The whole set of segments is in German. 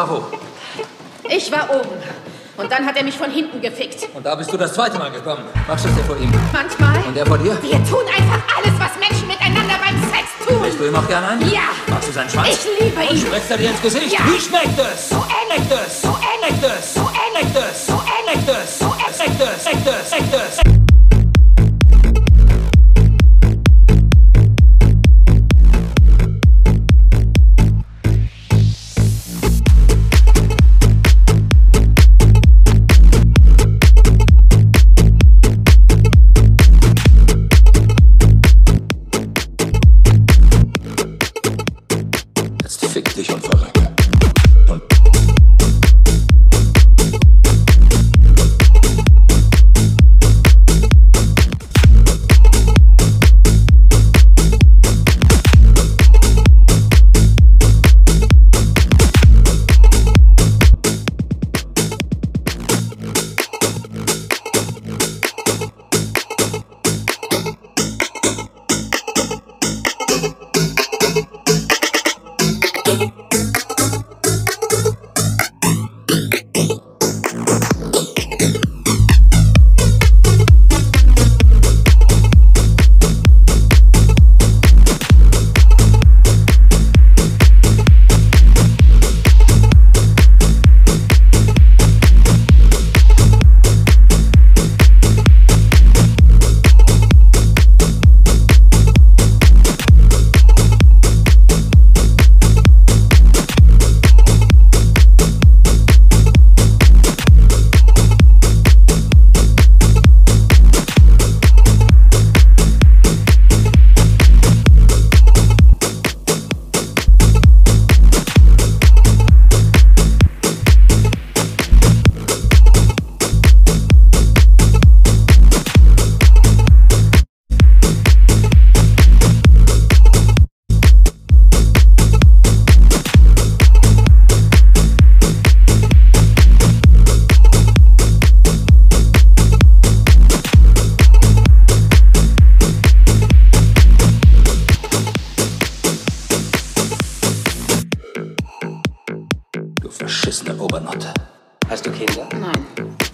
war wo? Ich war oben. Und dann hat er mich von hinten gefickt. Und da bist du das zweite Mal gekommen. Machst du es dir vor ihm? Manchmal. Und er vor dir? Wir tun einfach alles, was Menschen miteinander beim Sex tun. Lässt du ihm auch gerne ein? Ja. Magst du seinen Schwanz? Ich liebe ihn. Schmeckt er dir ins Gesicht? Ja. Wie schmeckt es? So ähnlich. Es? So ähnlich. Es? So ähnlich. Es? So ähnlich. Es? So ähnlich. Schmeckt es? Schmeckt es? Schmeckt es? Jetzt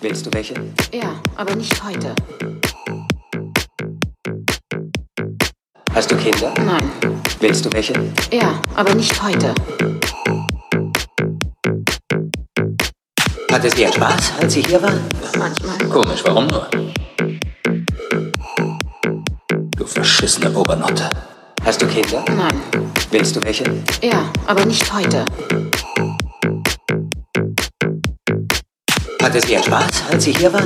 Willst du welche? Ja, aber nicht heute. Hast du Kinder? Nein. Willst du welche? Ja, aber nicht heute. Hatte sie einen Spaß, als sie hier war? Manchmal. Komisch, warum nur? Du verschissene Obernotte. Hast du Kinder? Nein. Willst du welche? Ja, aber nicht heute. Hatte sie einen Spaß, als sie hier war?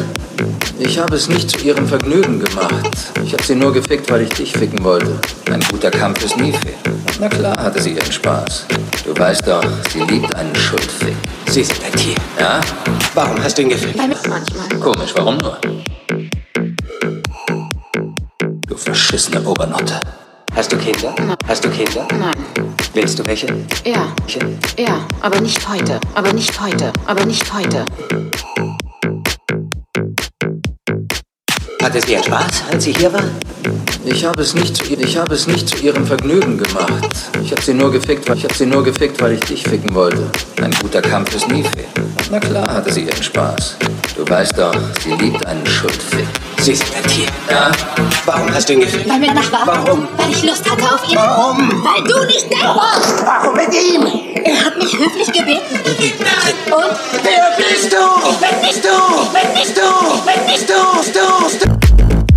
Ich habe es nicht zu ihrem Vergnügen gemacht. Ich habe sie nur gefickt, weil ich dich ficken wollte. Ein guter Kampf ist nie fair. Na klar hatte sie ihren Spaß. Du weißt doch, sie liebt einen Schuldfick. Sie sind ein Tier. Ja? Warum hast du ihn gefickt? Manchmal. Komisch, warum nur? Du verschissene Obernotte. Hast du Kinder? Hast du Kinder? Nein. Willst du welche? Ja. Ja, aber nicht heute. Aber nicht heute. Aber nicht heute. Hatte sie einen Spaß, als sie hier war? Ich habe es nicht zu, ich habe es nicht zu ihrem Vergnügen gemacht. Ich habe sie nur gefickt, weil ich habe sie nur gefickt, weil ich dich ficken wollte. Ein guter Kampf ist nie fair. Na klar hatte sie ihren Spaß. Du weißt doch, sie liebt einen Schuldfick. Sie sind ein Tier. Ja? Warum hast du ihn gefickt? Weil mir danach war. Warum? Weil ich Lust hatte auf ihn. Warum? Weil du nicht da warst. Warum mit ihm? Er hat mich höflich gebeten. Und Wer bist du? bin nicht Du! Bin nicht Du! Bin nicht Du! Du! du.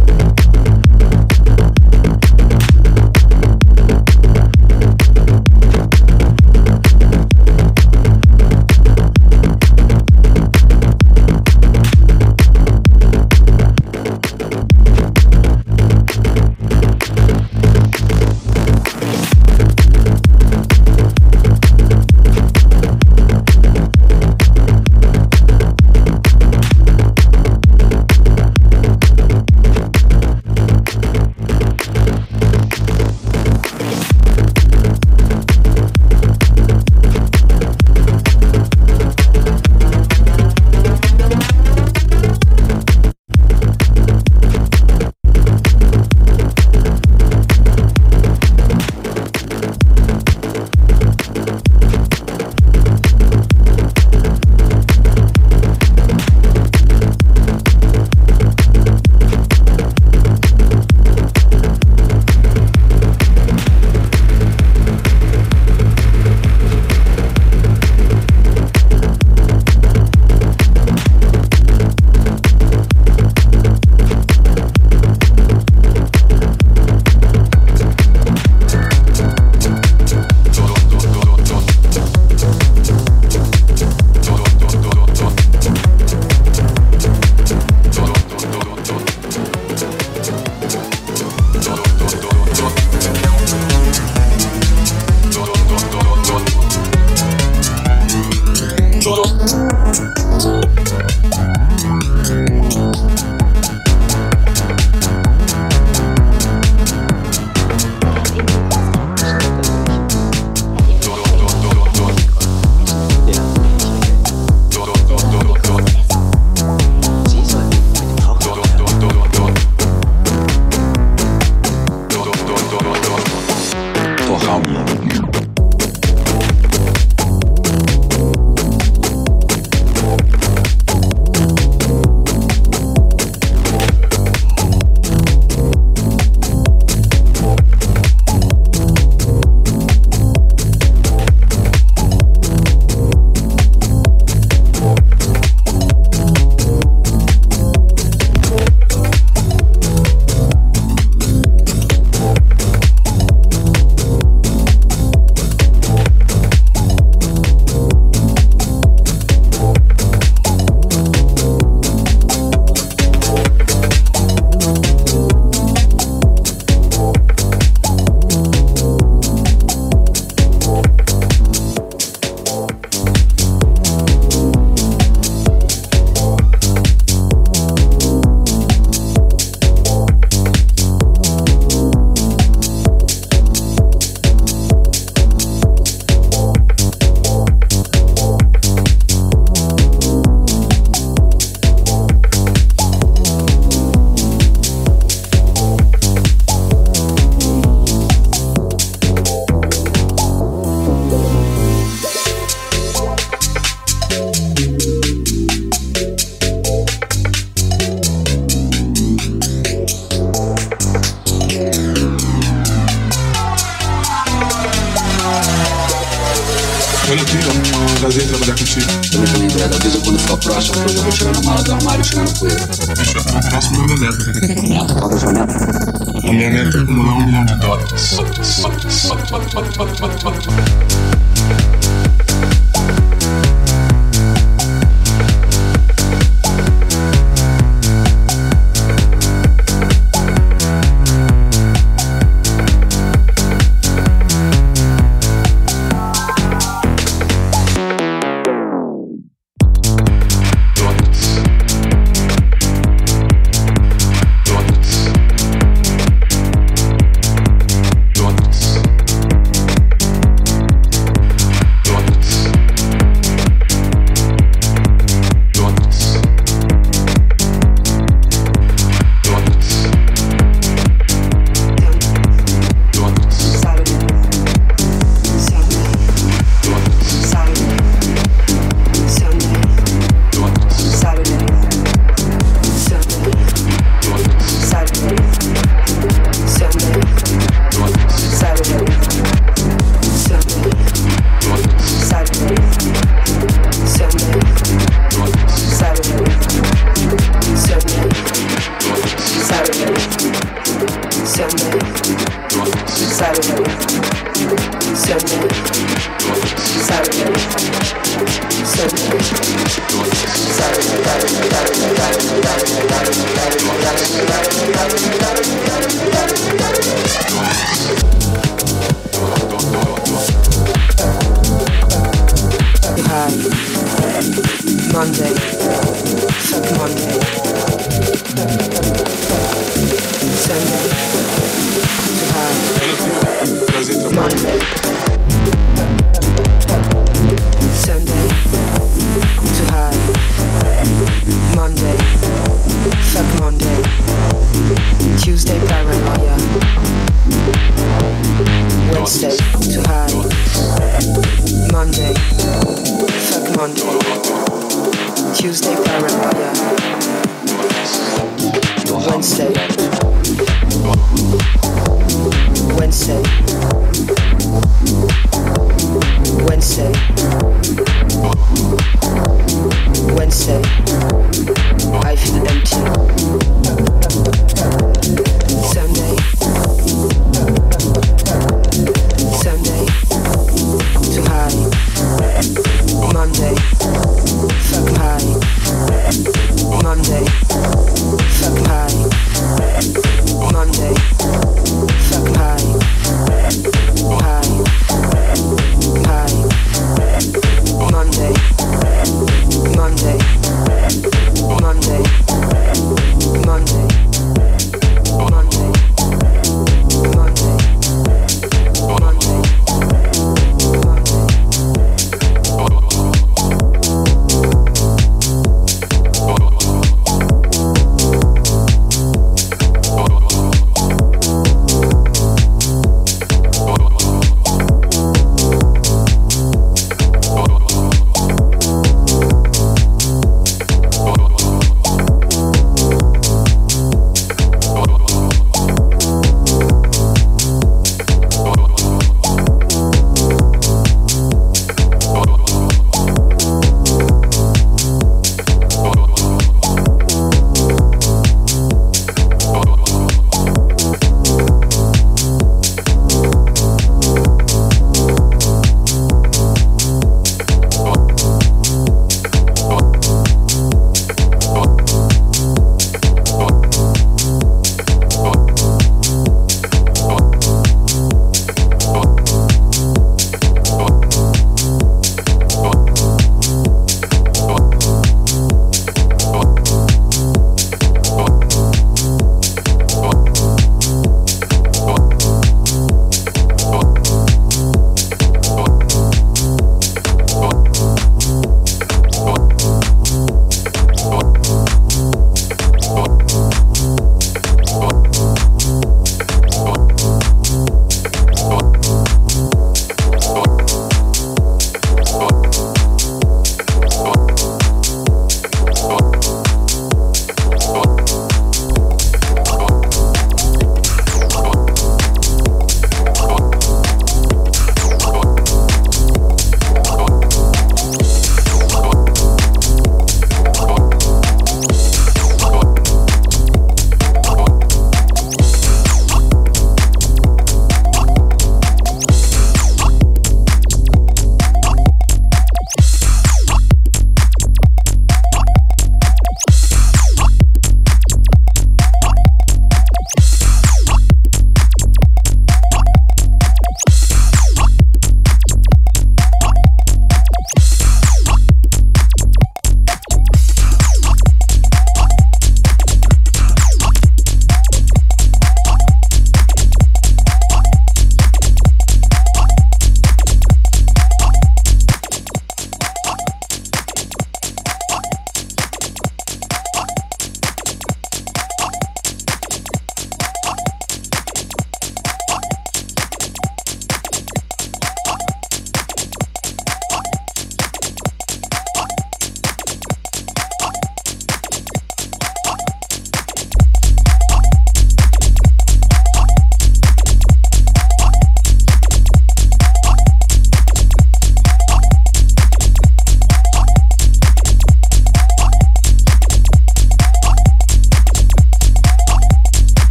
Download.